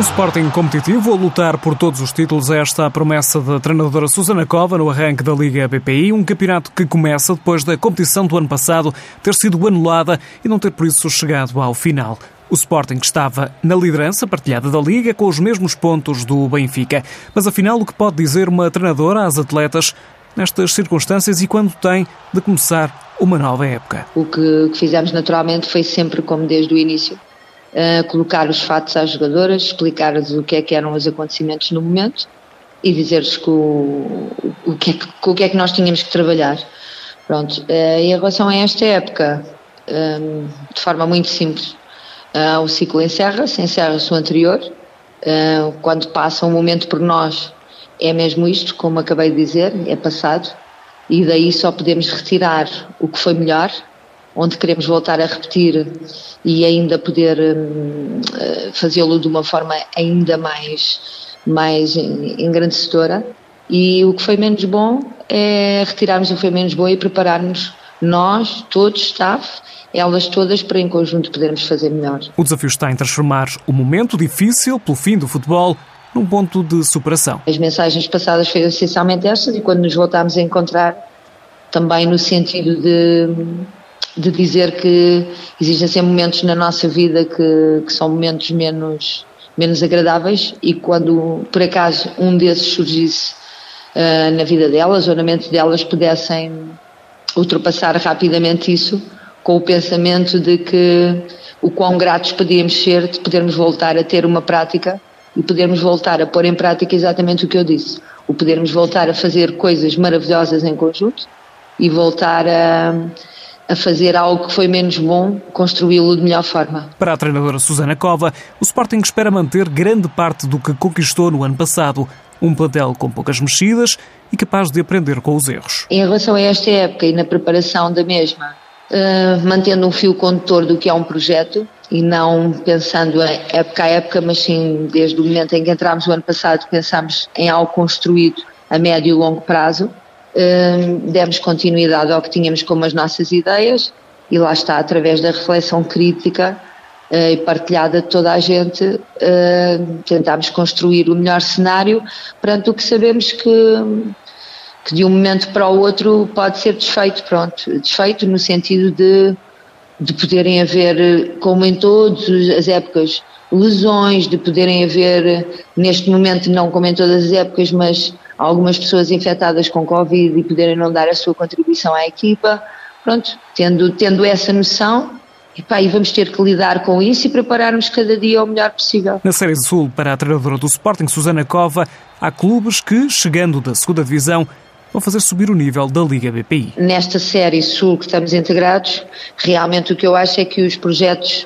Sporting competitivo a lutar por todos os títulos é esta a promessa da treinadora Susana Cova no arranque da Liga BPI, um campeonato que começa depois da competição do ano passado ter sido anulada e não ter por isso chegado ao final. O Sporting estava na liderança partilhada da Liga com os mesmos pontos do Benfica. Mas afinal, o que pode dizer uma treinadora às atletas nestas circunstâncias e quando tem de começar uma nova época? O que fizemos naturalmente foi sempre como desde o início colocar os fatos às jogadoras, explicar-lhes o que é que eram os acontecimentos no momento e dizer-lhes o, o, que é que, o que é que nós tínhamos que trabalhar. Pronto, uh, em relação a esta época, um, de forma muito simples, uh, o ciclo encerra-se, encerra-se o anterior, uh, quando passa um momento por nós, é mesmo isto, como acabei de dizer, é passado, e daí só podemos retirar o que foi melhor onde queremos voltar a repetir e ainda poder um, eh, fazê-lo de uma forma ainda mais, mais engrandecedora. E o que foi menos bom é retirarmos o que foi menos bom e prepararmos nós, todos, staff, elas todas, para em conjunto podermos fazer melhor. O desafio está em transformar o momento difícil pelo fim do futebol num ponto de superação. As mensagens passadas foram essencialmente estas e quando nos voltámos a encontrar, também no sentido de de dizer que existem sempre momentos na nossa vida que, que são momentos menos, menos agradáveis e quando por acaso um desses surgisse uh, na vida delas ou na mente delas pudessem ultrapassar rapidamente isso com o pensamento de que o quão gratos podíamos ser de podermos voltar a ter uma prática e podermos voltar a pôr em prática exatamente o que eu disse, o podermos voltar a fazer coisas maravilhosas em conjunto e voltar a a fazer algo que foi menos bom, construí-lo de melhor forma. Para a treinadora Susana Cova, o Sporting espera manter grande parte do que conquistou no ano passado. Um plantel com poucas mexidas e capaz de aprender com os erros. Em relação a esta época e na preparação da mesma, uh, mantendo um fio condutor do que é um projeto e não pensando em época a época, mas sim desde o momento em que entramos o ano passado, pensámos em algo construído a médio e longo prazo demos continuidade ao que tínhamos como as nossas ideias e lá está, através da reflexão crítica uh, e partilhada de toda a gente, uh, tentámos construir o melhor cenário perante o que sabemos que, que de um momento para o outro pode ser desfeito, pronto, desfeito no sentido de, de poderem haver, como em todas as épocas, lesões, de poderem haver, neste momento não como em todas as épocas, mas algumas pessoas infectadas com Covid e poderem não dar a sua contribuição à equipa. Pronto, tendo, tendo essa noção, Epá, e vamos ter que lidar com isso e prepararmos cada dia o melhor possível. Na Série Sul, para a treinadora do Sporting, Susana Cova, há clubes que, chegando da segunda Divisão, vão fazer subir o nível da Liga BPI. Nesta Série Sul que estamos integrados, realmente o que eu acho é que os projetos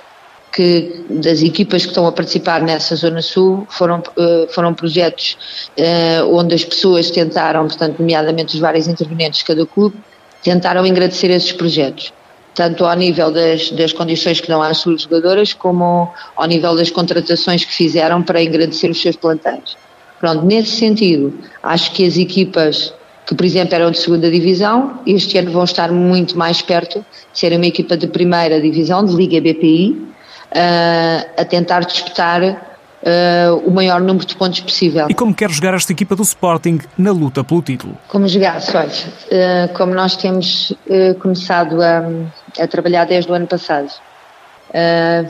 que das equipas que estão a participar nessa Zona Sul foram, eh, foram projetos uh, onde as pessoas tentaram, portanto, nomeadamente os vários intervenientes de cada clube, tentaram agradecer esses projetos, tanto ao nível das, das condições que dão às suas jogadoras, como ao nível das contratações que fizeram para agradecer os seus plantéis. Pronto, nesse sentido, acho que as equipas que, por exemplo, eram de segunda divisão, este ano vão estar muito mais perto de serem uma equipa de primeira divisão, de Liga BPI, a tentar disputar uh, o maior número de pontos possível. E como quer jogar esta equipa do Sporting na luta pelo título? Como jogar, olha, uh, como nós temos começado a, a, trabalhar desde o ano passado.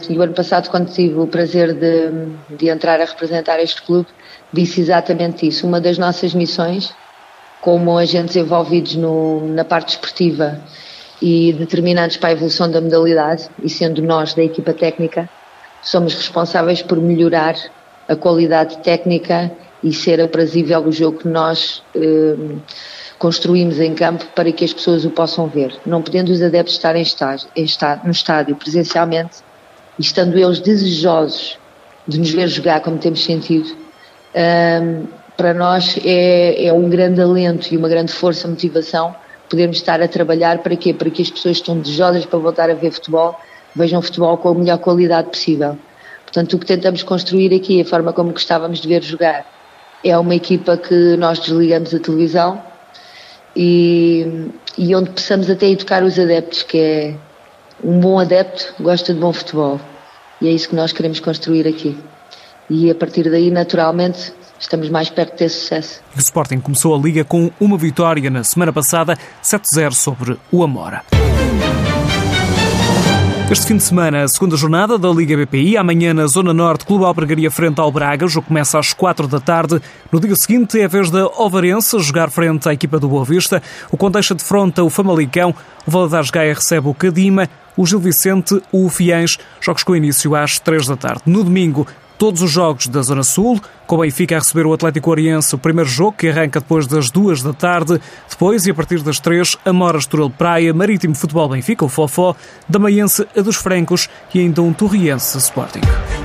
e o ano passado, quando tive o prazer de, de entrar a representar este clube, disse exatamente isso. Uma das nossas missões, como agentes envolvidos no, na parte esportiva e determinantes para a evolução da modalidade, e sendo nós da equipa técnica, somos responsáveis por melhorar a qualidade técnica e ser aprazível o jogo que nós eh, construímos em campo para que as pessoas o possam ver. Não podendo os adeptos estar em estágio, em estádio, no estádio presencialmente estando eles desejosos de nos ver jogar como temos sentido, eh, para nós é, é um grande alento e uma grande força, motivação podermos estar a trabalhar para quê? Para que as pessoas que estão desejosas para voltar a ver futebol vejam futebol com a melhor qualidade possível. Portanto, o que tentamos construir aqui, a forma como gostávamos de ver jogar, é uma equipa que nós desligamos a televisão e, e onde possamos até educar os adeptos, que é um bom adepto gosta de bom futebol. E é isso que nós queremos construir aqui. e a partir daí, naturalmente, estamos mais perto desse sucesso. O Sporting começou a Liga com uma vitória na semana passada, 7-0 sobre o Amora. Este fim de semana, a segunda jornada da Liga BPI. Amanhã, na Zona Norte, Clube Albergaria frente ao Braga. O jogo começa às 4 da tarde. No dia seguinte, é a vez da Ovarense jogar frente à equipa do Boa Vista. O Condeixa defronta o Famalicão. O Valadares Gaia recebe o Cadima. O Gil Vicente, o Fiães. Jogos com início às 3 da tarde. No domingo, todos os jogos da Zona Sul, com o Benfica a receber o Atlético Oriense, o primeiro jogo que arranca depois das duas da tarde. Depois, e a partir das três, Amora Estoril Praia, Marítimo Futebol Benfica, o Fofó, Damaiense a dos Francos e ainda um Torriense Sporting.